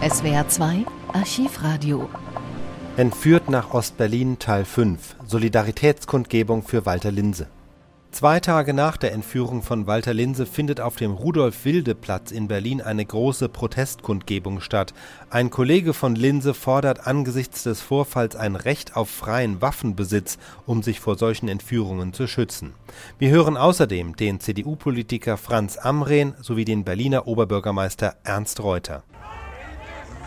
SWR 2 Archivradio. Entführt nach Ostberlin Teil 5 Solidaritätskundgebung für Walter Linse. Zwei Tage nach der Entführung von Walter Linse findet auf dem Rudolf-Wilde-Platz in Berlin eine große Protestkundgebung statt. Ein Kollege von Linse fordert angesichts des Vorfalls ein Recht auf freien Waffenbesitz, um sich vor solchen Entführungen zu schützen. Wir hören außerdem den CDU-Politiker Franz Amrehn sowie den Berliner Oberbürgermeister Ernst Reuter.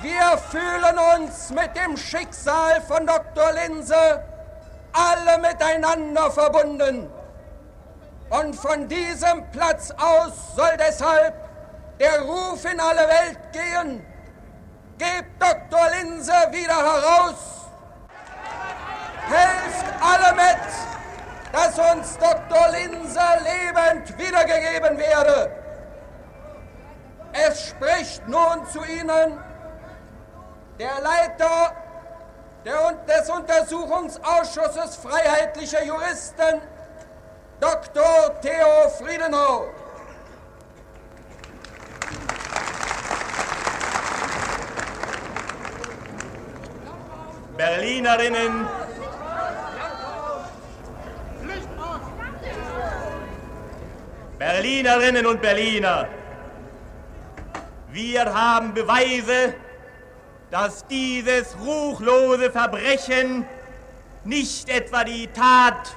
Wir fühlen uns mit dem Schicksal von Dr. Linse alle miteinander verbunden. Und von diesem Platz aus soll deshalb der Ruf in alle Welt gehen, gebt Dr. Linse wieder heraus, helft alle mit, dass uns Dr. Linse lebend wiedergegeben werde. Es spricht nun zu Ihnen der Leiter des Untersuchungsausschusses Freiheitlicher Juristen, Dr. Theo Friedenau. Berlinerinnen, Berlinerinnen und Berliner, wir haben Beweise, dass dieses ruchlose Verbrechen nicht etwa die Tat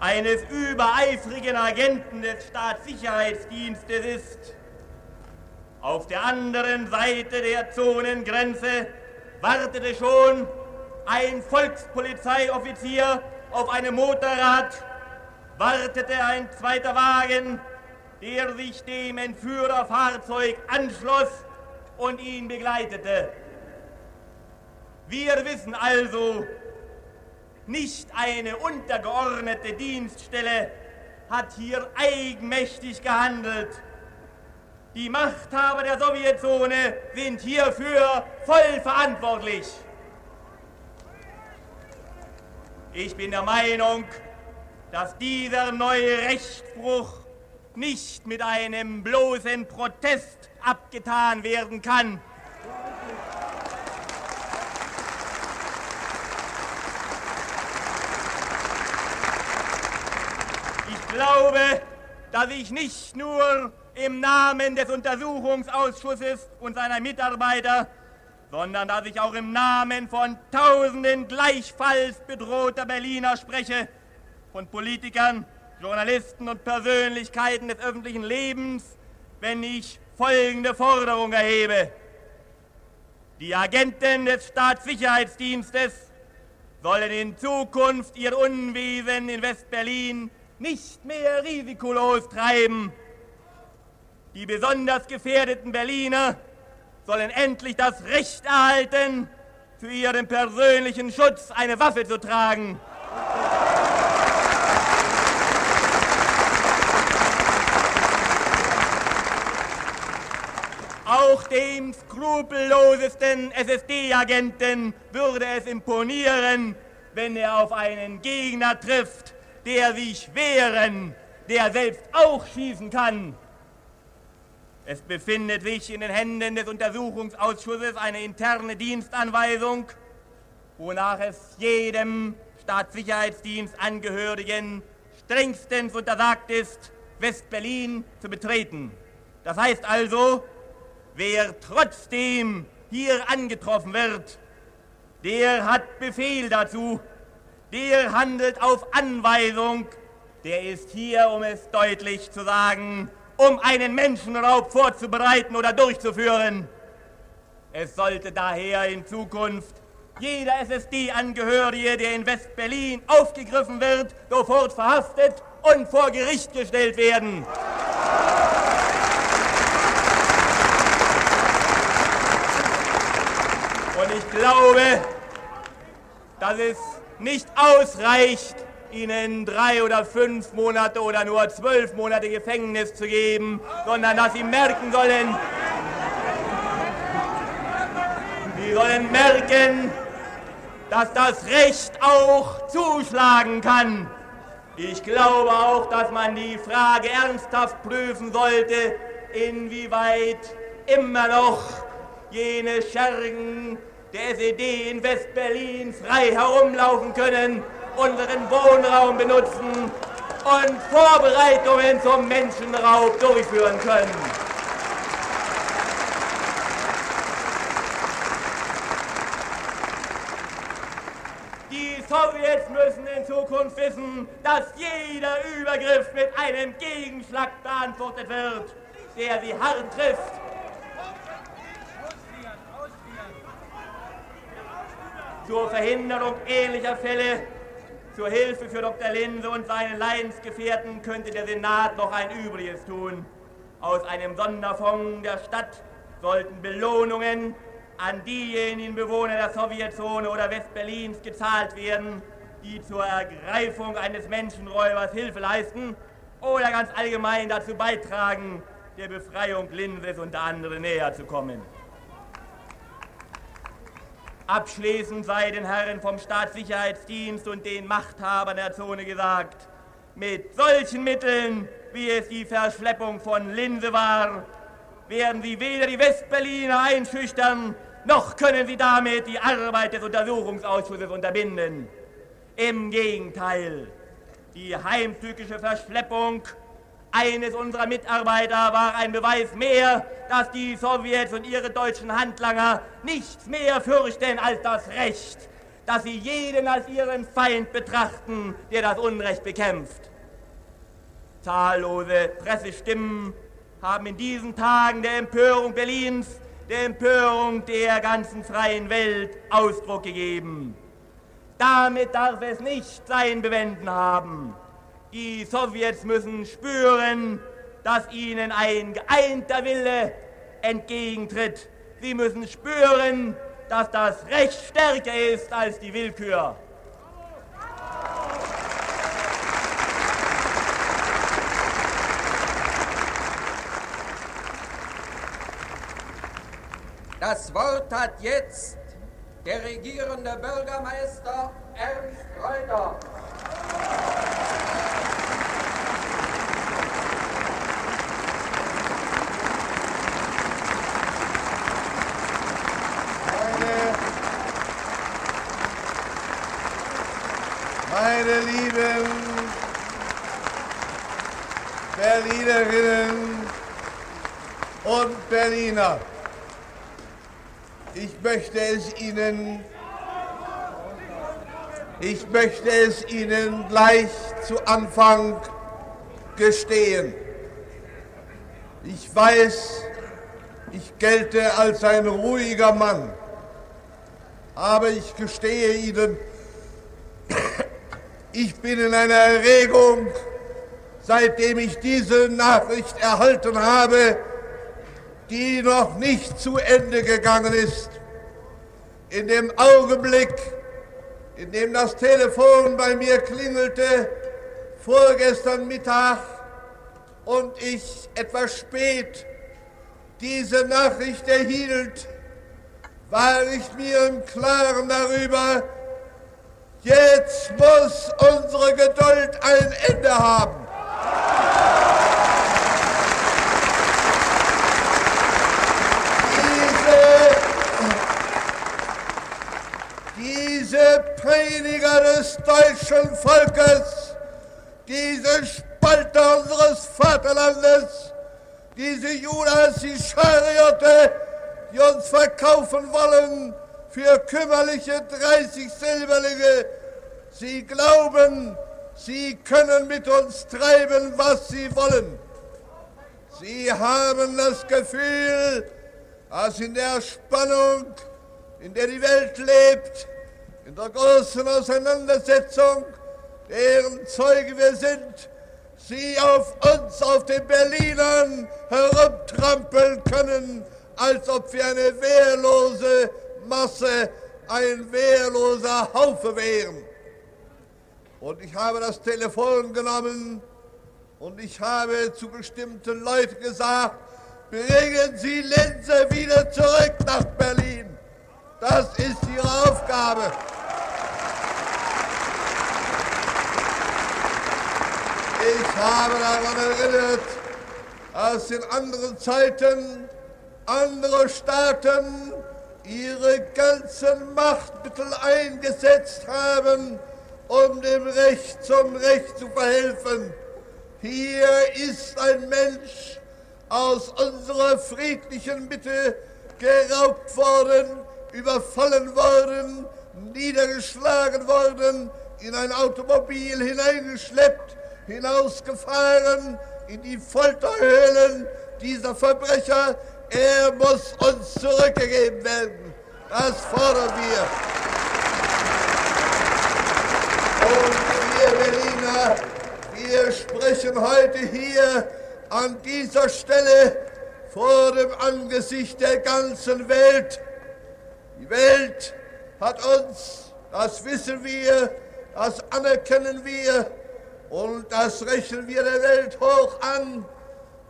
eines übereifrigen Agenten des Staatssicherheitsdienstes ist. Auf der anderen Seite der Zonengrenze wartete schon ein Volkspolizeioffizier auf einem Motorrad, wartete ein zweiter Wagen, der sich dem Entführerfahrzeug anschloss und ihn begleitete. Wir wissen also, nicht eine untergeordnete Dienststelle hat hier eigenmächtig gehandelt. Die Machthaber der Sowjetzone sind hierfür voll verantwortlich. Ich bin der Meinung, dass dieser neue Rechtsbruch nicht mit einem bloßen Protest abgetan werden kann. Glaube, dass ich nicht nur im Namen des Untersuchungsausschusses und seiner Mitarbeiter, sondern dass ich auch im Namen von Tausenden gleichfalls bedrohter Berliner spreche, von Politikern, Journalisten und Persönlichkeiten des öffentlichen Lebens, wenn ich folgende Forderung erhebe. Die Agenten des Staatssicherheitsdienstes sollen in Zukunft ihr Unwesen in Westberlin nicht mehr risikolos treiben. Die besonders gefährdeten Berliner sollen endlich das Recht erhalten, für ihren persönlichen Schutz eine Waffe zu tragen. Auch dem skrupellosesten SSD-Agenten würde es imponieren, wenn er auf einen Gegner trifft, der sich wehren, der selbst auch schießen kann. Es befindet sich in den Händen des Untersuchungsausschusses eine interne Dienstanweisung, wonach es jedem Staatssicherheitsdienstangehörigen strengstens untersagt ist, West-Berlin zu betreten. Das heißt also, wer trotzdem hier angetroffen wird, der hat Befehl dazu, der handelt auf Anweisung, der ist hier, um es deutlich zu sagen, um einen Menschenraub vorzubereiten oder durchzuführen. Es sollte daher in Zukunft jeder SSD-Angehörige, der in West-Berlin aufgegriffen wird, sofort verhaftet und vor Gericht gestellt werden. Und ich glaube, dass es nicht ausreicht, ihnen drei oder fünf Monate oder nur zwölf Monate Gefängnis zu geben, sondern dass sie merken sollen, sie sollen merken, dass das Recht auch zuschlagen kann. Ich glaube auch, dass man die Frage ernsthaft prüfen sollte, inwieweit immer noch jene Schergen der SED in Westberlin frei herumlaufen können, unseren Wohnraum benutzen und Vorbereitungen zum Menschenraub durchführen können. Die Sowjets müssen in Zukunft wissen, dass jeder Übergriff mit einem Gegenschlag beantwortet wird, der sie hart trifft zur Verhinderung ähnlicher Fälle, zur Hilfe für Dr. Linse und seine Leidensgefährten könnte der Senat noch ein Übriges tun. Aus einem Sonderfonds der Stadt sollten Belohnungen an diejenigen Bewohner der Sowjetzone oder Westberlins gezahlt werden, die zur Ergreifung eines Menschenräubers Hilfe leisten oder ganz allgemein dazu beitragen, der Befreiung Linses unter andere näher zu kommen. Abschließend sei den Herren vom Staatssicherheitsdienst und den Machthabern der Zone gesagt, mit solchen Mitteln, wie es die Verschleppung von Linse war, werden sie weder die Westberliner einschüchtern, noch können sie damit die Arbeit des Untersuchungsausschusses unterbinden. Im Gegenteil, die heimtückische Verschleppung eines unserer Mitarbeiter war ein Beweis mehr, dass die Sowjets und ihre deutschen Handlanger nichts mehr fürchten als das Recht, dass sie jeden als ihren Feind betrachten, der das Unrecht bekämpft. Zahllose Pressestimmen haben in diesen Tagen der Empörung Berlins, der Empörung der ganzen freien Welt Ausdruck gegeben. Damit darf es nicht sein Bewenden haben. Die Sowjets müssen spüren, dass ihnen ein geeinter Wille entgegentritt. Sie müssen spüren, dass das Recht stärker ist als die Willkür. Das Wort hat jetzt der regierende Bürgermeister Ernst Reuter. meine lieben Berlinerinnen und Berliner, ich möchte es Ihnen, ich möchte es Ihnen gleich zu Anfang gestehen. Ich weiß, ich gelte als ein ruhiger Mann, aber ich gestehe Ihnen, ich bin in einer Erregung, seitdem ich diese Nachricht erhalten habe, die noch nicht zu Ende gegangen ist. In dem Augenblick, in dem das Telefon bei mir klingelte, vorgestern Mittag, und ich etwas spät diese Nachricht erhielt, war ich mir im Klaren darüber, Jetzt muss unsere Geduld ein Ende haben. Diese, Prediger des deutschen Volkes, diese Spalter unseres Vaterlandes, diese Judas Iskariote, die uns verkaufen wollen, für kümmerliche 30 Silberlinge. Sie glauben, sie können mit uns treiben, was sie wollen. Sie haben das Gefühl, dass in der Spannung, in der die Welt lebt, in der großen Auseinandersetzung, deren Zeuge wir sind, sie auf uns, auf den Berlinern herumtrampeln können, als ob wir eine wehrlose Masse ein wehrloser Haufe wären. Und ich habe das Telefon genommen und ich habe zu bestimmten Leuten gesagt, bringen Sie Lenze wieder zurück nach Berlin. Das ist Ihre Aufgabe. Ich habe daran erinnert, dass in anderen Zeiten andere Staaten ihre ganzen Machtmittel eingesetzt haben, um dem Recht zum Recht zu verhelfen. Hier ist ein Mensch aus unserer friedlichen Mitte geraubt worden, überfallen worden, niedergeschlagen worden, in ein Automobil hineingeschleppt, hinausgefahren in die Folterhöhlen dieser Verbrecher. Er muss uns zurückgegeben werden. Das fordern wir. Und wir Berliner, wir sprechen heute hier an dieser Stelle vor dem Angesicht der ganzen Welt. Die Welt hat uns, das wissen wir, das anerkennen wir und das rechnen wir der Welt hoch an.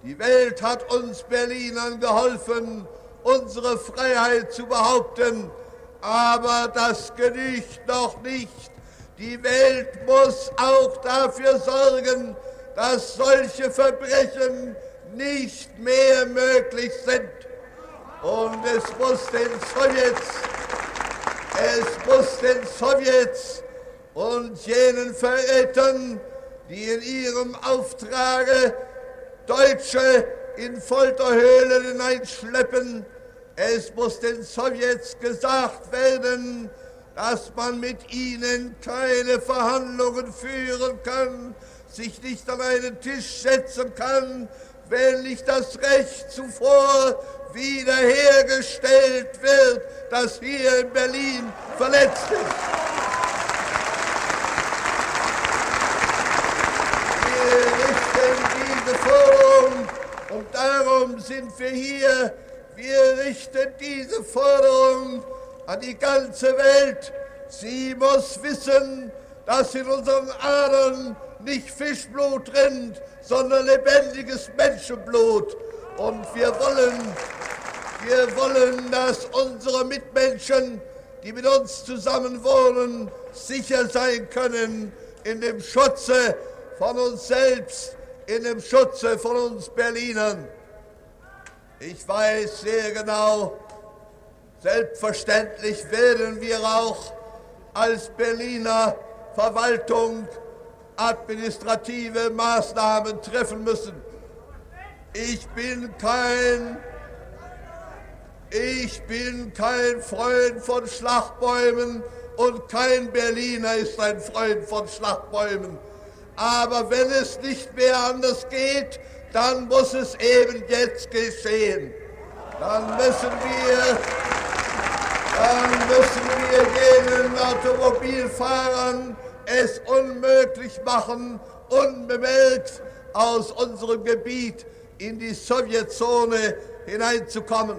Die Welt hat uns Berlinern geholfen, unsere Freiheit zu behaupten. Aber das genügt noch nicht. Die Welt muss auch dafür sorgen, dass solche Verbrechen nicht mehr möglich sind. Und es muss den Sowjets, es muss den Sowjets und jenen Verrätern, die in ihrem Auftrage Deutsche in Folterhöhlen hineinschleppen. Es muss den Sowjets gesagt werden, dass man mit ihnen keine Verhandlungen führen kann, sich nicht an einen Tisch setzen kann, wenn nicht das Recht zuvor wiederhergestellt wird, das hier in Berlin verletzt ist. Wir richten diese Forderung und darum sind wir hier. Wir richten diese Forderung an die ganze Welt. Sie muss wissen, dass in unseren Adern nicht Fischblut rinnt, sondern lebendiges Menschenblut. Und wir wollen, wir wollen, dass unsere Mitmenschen, die mit uns zusammen wohnen, sicher sein können in dem Schutze von uns selbst, in dem Schutze von uns Berlinern. Ich weiß sehr genau, selbstverständlich werden wir auch als Berliner Verwaltung administrative Maßnahmen treffen müssen. Ich bin kein, ich bin kein Freund von Schlachtbäumen und kein Berliner ist ein Freund von Schlachtbäumen. Aber wenn es nicht mehr anders geht, dann muss es eben jetzt geschehen. Dann müssen wir, dann müssen wir jenen Automobilfahrern es unmöglich machen, unbemerkt aus unserem Gebiet in die Sowjetzone hineinzukommen.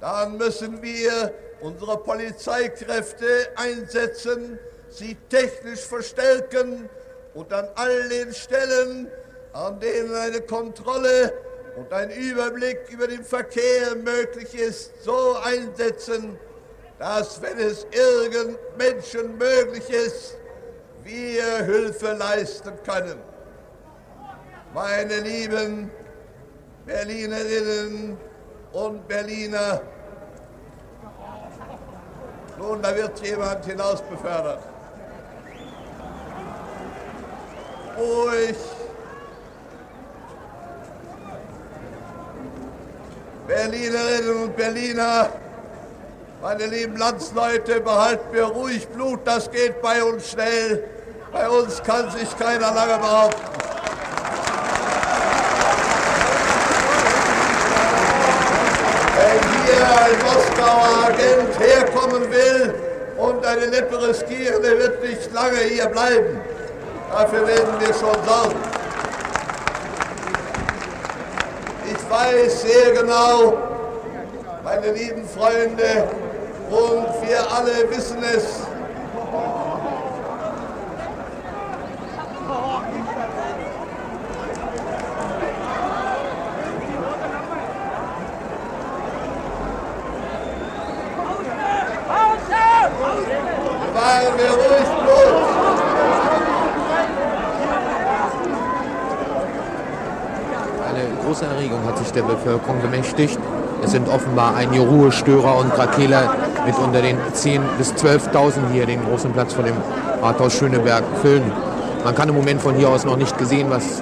Dann müssen wir unsere Polizeikräfte einsetzen, sie technisch verstärken und an all den Stellen, an denen eine Kontrolle und ein Überblick über den Verkehr möglich ist, so einsetzen, dass, wenn es irgend Menschen möglich ist, wir Hilfe leisten können. Meine lieben Berlinerinnen und Berliner, nun, da wird jemand hinaus befördert. Ruhig. Berlinerinnen und Berliner, meine lieben Landsleute, behalten wir ruhig Blut, das geht bei uns schnell. Bei uns kann sich keiner lange behaupten. Wenn hier ein Moskauer Agent herkommen will und eine Lippe riskieren, der wird nicht lange hier bleiben. Dafür werden wir schon sorgen. Ich weiß sehr genau, meine lieben Freunde, und wir alle wissen es. Eine große Erregung hat sich der Bevölkerung bemächtigt. Es sind offenbar einige Ruhestörer und Krakehler mit unter den 10.000 bis 12.000 hier den großen Platz vor dem Rathaus Schöneberg füllen. Man kann im Moment von hier aus noch nicht, gesehen, was,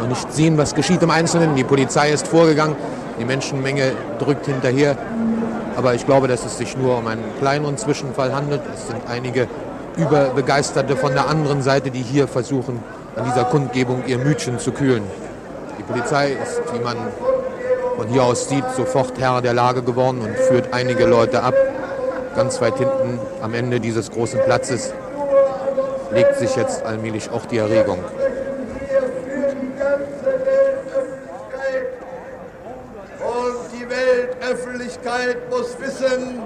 noch nicht sehen, was geschieht im Einzelnen. Die Polizei ist vorgegangen, die Menschenmenge drückt hinterher. Aber ich glaube, dass es sich nur um einen kleineren Zwischenfall handelt. Es sind einige Überbegeisterte von der anderen Seite, die hier versuchen, an dieser Kundgebung ihr Mütchen zu kühlen. Die Polizei ist, wie man von hier aus sieht, sofort Herr der Lage geworden und führt einige Leute ab. Ganz weit hinten am Ende dieses großen Platzes legt sich jetzt allmählich auch die Erregung. Und die Weltöffentlichkeit muss wissen,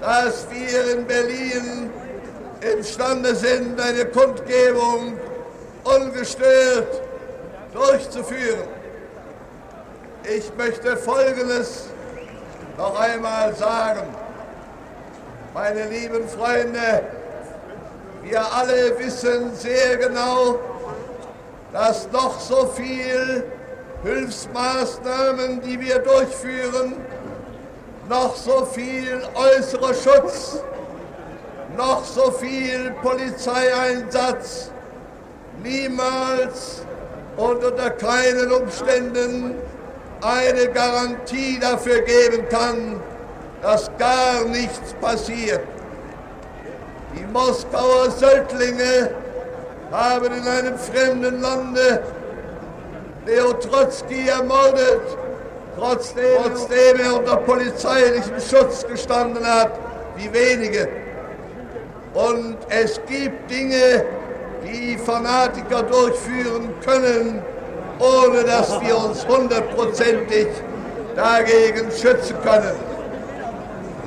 dass wir in Berlin imstande sind, eine Kundgebung ungestört durchzuführen. Ich möchte Folgendes noch einmal sagen. Meine lieben Freunde, wir alle wissen sehr genau, dass noch so viel Hilfsmaßnahmen, die wir durchführen, noch so viel äußerer Schutz, noch so viel Polizeieinsatz niemals und unter keinen Umständen eine Garantie dafür geben kann, dass gar nichts passiert. Die Moskauer Söldlinge haben in einem fremden Lande Leo Trotzki ermordet, trotzdem, trotzdem er unter polizeilichem Schutz gestanden hat, wie wenige. Und es gibt Dinge, die Fanatiker durchführen können, ohne dass wir uns hundertprozentig dagegen schützen können.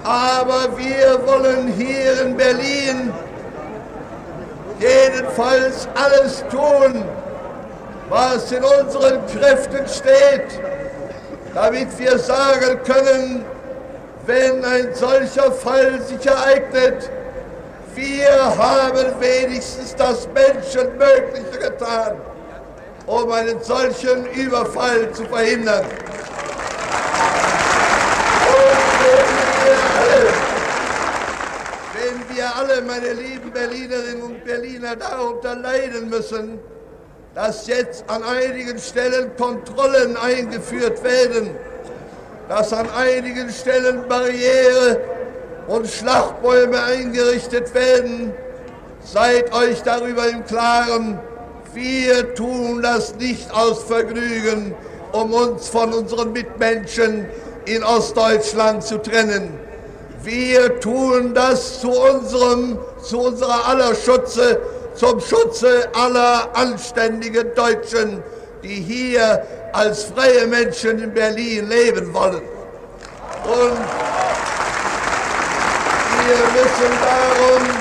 Aber wir wollen hier in Berlin jedenfalls alles tun, was in unseren Kräften steht, damit wir sagen können, wenn ein solcher Fall sich ereignet, wir haben wenigstens das Menschenmögliche getan, um einen solchen Überfall zu verhindern. wenn wir alle, meine lieben Berlinerinnen und Berliner, darunter leiden müssen, dass jetzt an einigen Stellen Kontrollen eingeführt werden, dass an einigen Stellen Barriere und Schlachtbäume eingerichtet werden, seid euch darüber im Klaren, wir tun das nicht aus Vergnügen, um uns von unseren Mitmenschen in Ostdeutschland zu trennen. Wir tun das zu unserem, zu unserer aller Schutze, zum Schutze aller anständigen Deutschen, die hier als freie Menschen in Berlin leben wollen. Und wir müssen darum,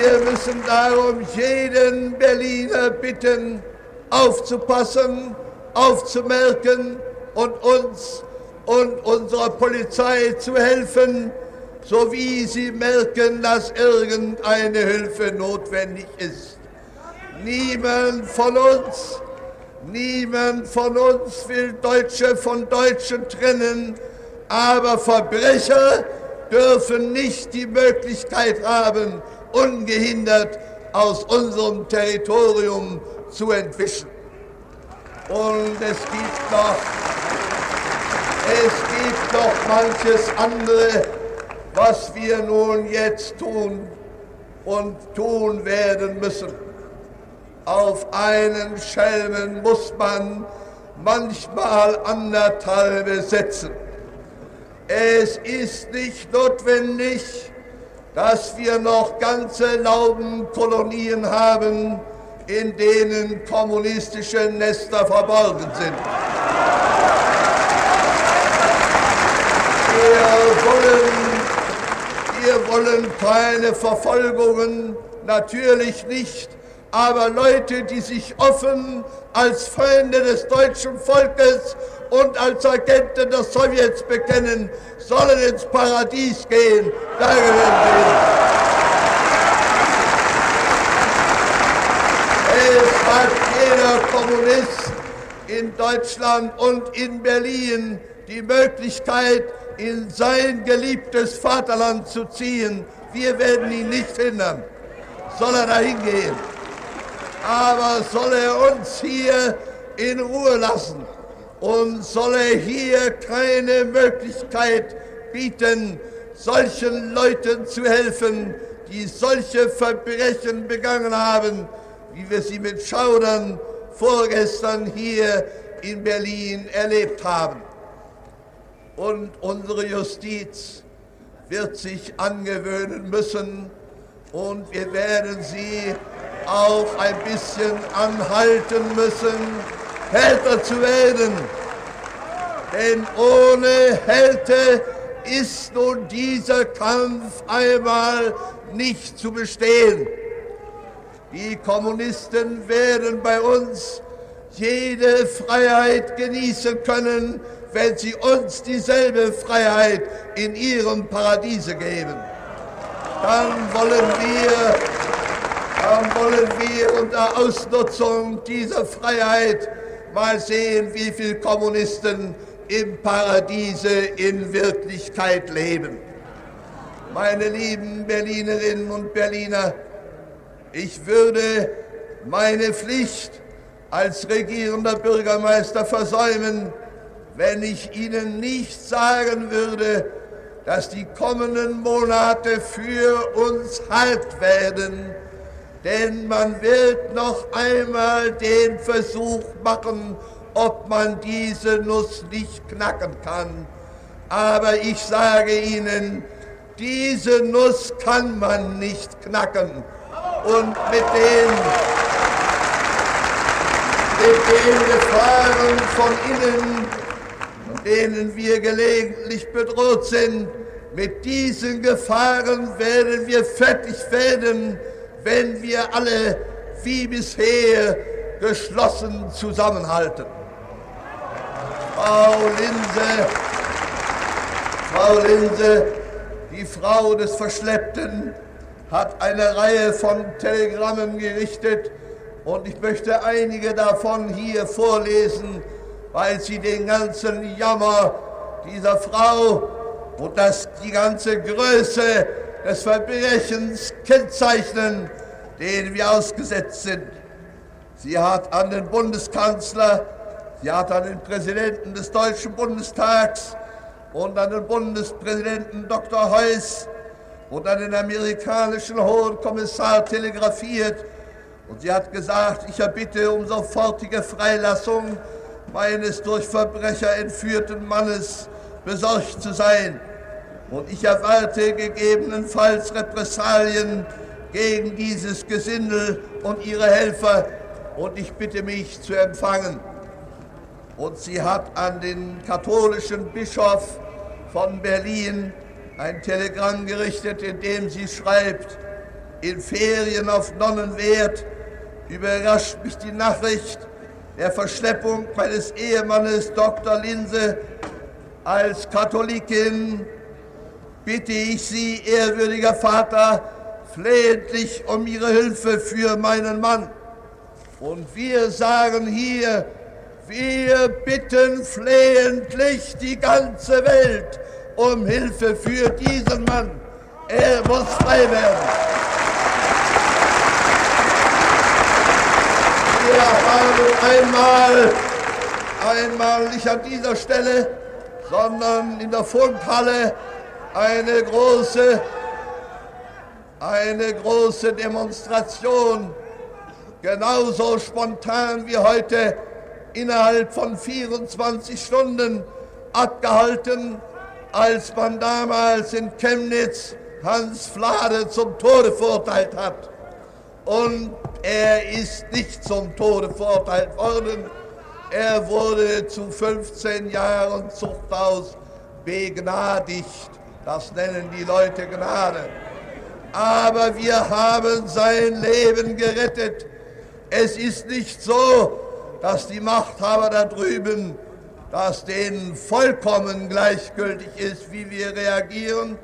wir müssen darum jeden Berliner bitten, aufzupassen, aufzumerken und uns und unserer Polizei zu helfen, sowie sie merken, dass irgendeine Hilfe notwendig ist. Niemand von uns, niemand von uns will Deutsche von Deutschen trennen, aber Verbrecher dürfen nicht die Möglichkeit haben, ungehindert aus unserem Territorium zu entwischen. Und es gibt noch, es gibt noch manches andere, was wir nun jetzt tun und tun werden müssen. Auf einen Schelmen muss man manchmal anderthalbe setzen. Es ist nicht notwendig, dass wir noch ganze Laubenkolonien haben, in denen kommunistische Nester verborgen sind. Wir wollen, wir wollen keine Verfolgungen, natürlich nicht, aber Leute, die sich offen als Feinde des deutschen Volkes und als Agenten der Sowjets bekennen, sollen ins Paradies gehen. Danke, Es hat jeder Kommunist in Deutschland und in Berlin die Möglichkeit, in sein geliebtes Vaterland zu ziehen. Wir werden ihn nicht hindern. Soll er dahin gehen. Aber soll er uns hier in Ruhe lassen und soll er hier keine Möglichkeit bieten, solchen Leuten zu helfen, die solche Verbrechen begangen haben, wie wir sie mit Schaudern vorgestern hier in Berlin erlebt haben. Und unsere Justiz wird sich angewöhnen müssen und wir werden sie auch ein bisschen anhalten müssen, härter zu werden. Denn ohne Härte ist nun dieser Kampf einmal nicht zu bestehen. Die Kommunisten werden bei uns jede Freiheit genießen können, wenn sie uns dieselbe Freiheit in ihrem Paradiese geben. Dann wollen wir, dann wollen wir unter Ausnutzung dieser Freiheit mal sehen, wie viele Kommunisten im Paradiese in Wirklichkeit leben. Meine lieben Berlinerinnen und Berliner, ich würde meine Pflicht als regierender Bürgermeister versäumen, wenn ich Ihnen nicht sagen würde, dass die kommenden Monate für uns hart werden, denn man wird noch einmal den Versuch machen, ob man diese Nuss nicht knacken kann. Aber ich sage Ihnen, diese Nuss kann man nicht knacken. Und mit den, mit den Gefahren von innen, denen wir gelegentlich bedroht sind, mit diesen Gefahren werden wir fertig werden, wenn wir alle wie bisher geschlossen zusammenhalten. Frau Linse, Frau Linse, die Frau des Verschleppten, hat eine Reihe von Telegrammen gerichtet und ich möchte einige davon hier vorlesen, weil sie den ganzen Jammer dieser Frau und das, die ganze Größe des Verbrechens kennzeichnen, denen wir ausgesetzt sind. Sie hat an den Bundeskanzler, sie hat an den Präsidenten des Deutschen Bundestags und an den Bundespräsidenten Dr. Heuss und an den amerikanischen Hohen Kommissar telegrafiert und sie hat gesagt, ich erbitte um sofortige Freilassung meines durch Verbrecher entführten Mannes besorgt zu sein. Und ich erwarte gegebenenfalls Repressalien gegen dieses Gesindel und ihre Helfer und ich bitte mich zu empfangen. Und sie hat an den katholischen Bischof von Berlin ein Telegramm gerichtet, in dem sie schreibt, in Ferien auf Nonnenwert überrascht mich die Nachricht der Verschleppung meines Ehemannes Dr. Linse. Als Katholikin bitte ich Sie, ehrwürdiger Vater, flehentlich um Ihre Hilfe für meinen Mann. Und wir sagen hier, wir bitten flehentlich die ganze Welt um Hilfe für diesen Mann. Er muss frei werden. Wir haben einmal, einmal nicht an dieser Stelle, sondern in der Funkhalle eine große, eine große Demonstration, genauso spontan wie heute, innerhalb von 24 Stunden abgehalten als man damals in Chemnitz Hans Flade zum Tode verurteilt hat. Und er ist nicht zum Tode verurteilt worden. Er wurde zu 15 Jahren Zuchthaus begnadigt. Das nennen die Leute Gnade. Aber wir haben sein Leben gerettet. Es ist nicht so, dass die Machthaber da drüben dass denen vollkommen gleichgültig ist, wie wir reagieren.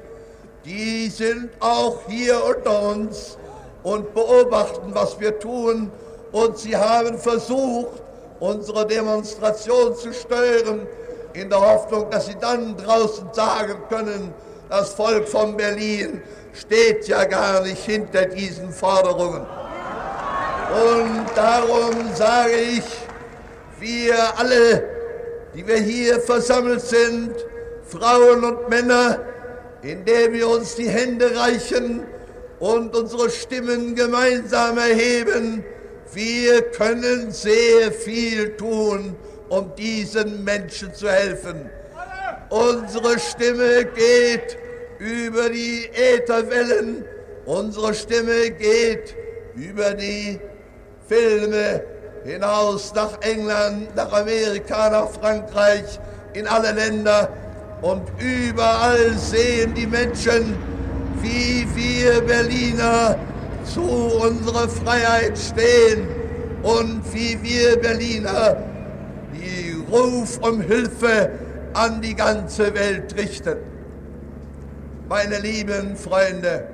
Die sind auch hier unter uns und beobachten, was wir tun. Und sie haben versucht, unsere Demonstration zu stören. in der Hoffnung, dass sie dann draußen sagen können, das Volk von Berlin steht ja gar nicht hinter diesen Forderungen. Und darum sage ich, wir alle, die wir hier versammelt sind, Frauen und Männer, indem wir uns die Hände reichen und unsere Stimmen gemeinsam erheben, wir können sehr viel tun, um diesen Menschen zu helfen. Unsere Stimme geht über die Ätherwellen, unsere Stimme geht über die Filme hinaus nach England, nach Amerika, nach Frankreich, in alle Länder. Und überall sehen die Menschen, wie wir Berliner zu unserer Freiheit stehen und wie wir Berliner die Ruf um Hilfe an die ganze Welt richten. Meine lieben Freunde,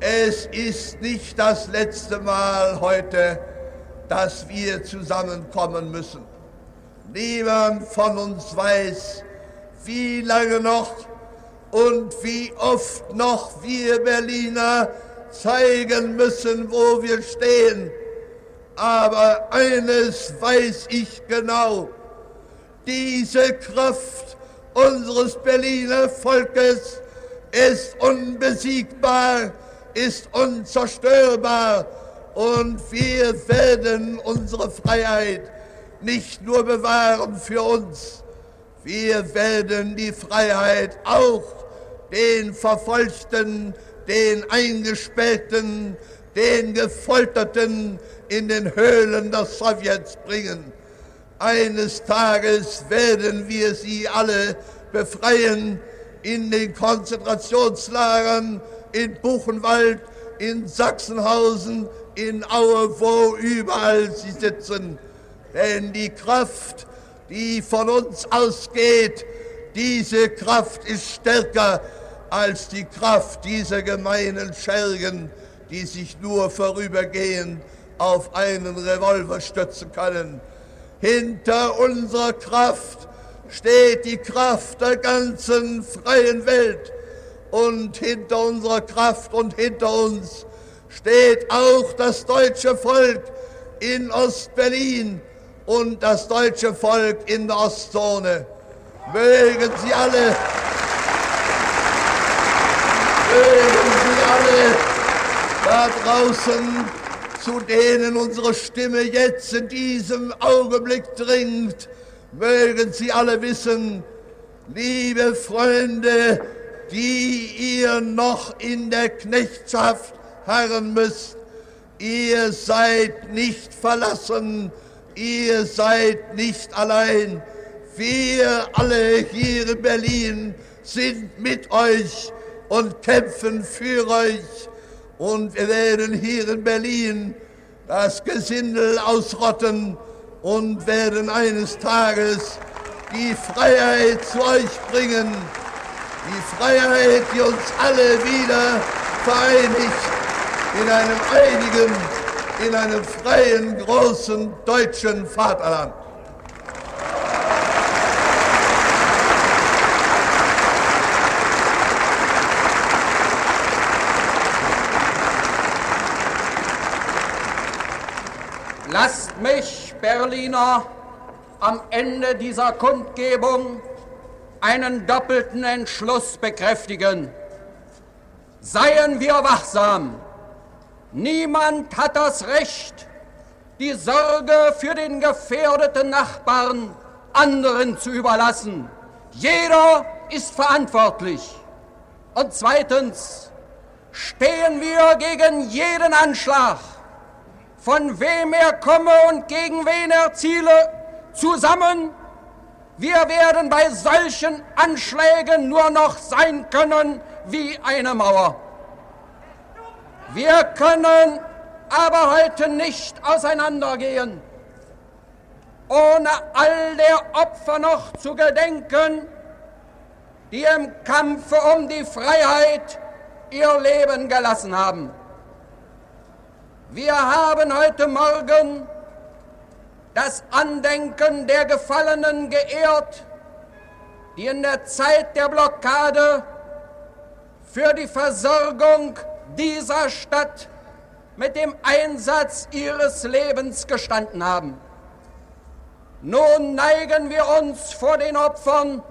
es ist nicht das letzte Mal heute, dass wir zusammenkommen müssen. Niemand von uns weiß, wie lange noch und wie oft noch wir Berliner zeigen müssen, wo wir stehen. Aber eines weiß ich genau, diese Kraft unseres Berliner Volkes ist unbesiegbar, ist unzerstörbar und wir werden unsere Freiheit nicht nur bewahren für uns, wir werden die Freiheit auch den Verfolgten, den Eingesperrten, den Gefolterten in den Höhlen der Sowjets bringen. Eines Tages werden wir sie alle befreien in den Konzentrationslagern, in Buchenwald, in Sachsenhausen, in Aue, wo überall sie sitzen. Denn die Kraft, die von uns ausgeht, diese Kraft ist stärker als die Kraft dieser gemeinen Schergen, die sich nur vorübergehend auf einen Revolver stützen können. Hinter unserer Kraft steht die Kraft der ganzen freien Welt. Und hinter unserer Kraft und hinter uns steht auch das deutsche Volk in Ostberlin und das deutsche Volk in der Ostzone. Mögen Sie alle, mögen Sie alle da draußen, zu denen unsere Stimme jetzt in diesem Augenblick dringt, mögen Sie alle wissen, liebe Freunde, die ihr noch in der Knechtschaft harren müsst, ihr seid nicht verlassen, ihr seid nicht allein. Wir alle hier in Berlin sind mit euch und kämpfen für euch. Und wir werden hier in Berlin das Gesindel ausrotten und werden eines Tages die Freiheit zu euch bringen. Die Freiheit, die uns alle wieder vereinigt in einem einigen, in einem freien, großen deutschen Vaterland. Lasst mich, Berliner, am Ende dieser Kundgebung einen doppelten Entschluss bekräftigen. Seien wir wachsam. Niemand hat das Recht, die Sorge für den gefährdeten Nachbarn anderen zu überlassen. Jeder ist verantwortlich. Und zweitens stehen wir gegen jeden Anschlag von wem er komme und gegen wen er ziele, zusammen. Wir werden bei solchen Anschlägen nur noch sein können wie eine Mauer. Wir können aber heute nicht auseinandergehen, ohne all der Opfer noch zu gedenken, die im Kampfe um die Freiheit ihr Leben gelassen haben. Wir haben heute Morgen das Andenken der Gefallenen geehrt, die in der Zeit der Blockade für die Versorgung dieser Stadt mit dem Einsatz ihres Lebens gestanden haben. Nun neigen wir uns vor den Opfern,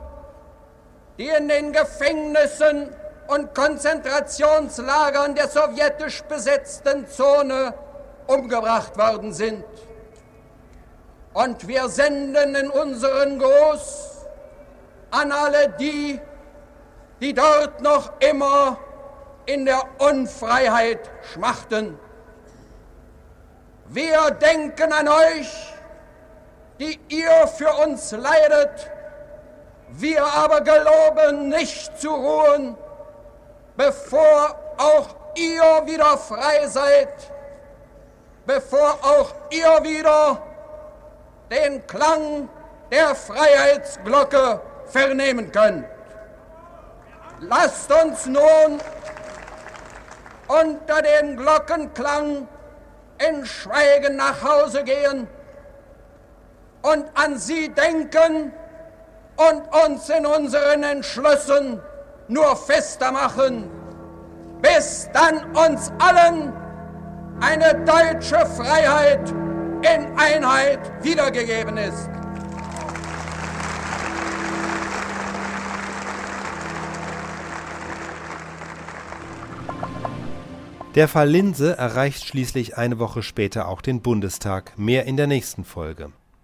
die in den Gefängnissen und Konzentrationslagern der sowjetisch besetzten Zone umgebracht worden sind. Und wir senden in unseren Gruß an alle die, die dort noch immer in der Unfreiheit schmachten. Wir denken an euch, die ihr für uns leidet. Wir aber geloben nicht zu ruhen, bevor auch ihr wieder frei seid, bevor auch ihr wieder den Klang der Freiheitsglocke vernehmen könnt. Lasst uns nun unter den Glockenklang in Schweigen nach Hause gehen und an sie denken und uns in unseren Entschlüssen nur fester machen, bis dann uns allen eine deutsche Freiheit in Einheit wiedergegeben ist. Der Fall Linse erreicht schließlich eine Woche später auch den Bundestag. Mehr in der nächsten Folge.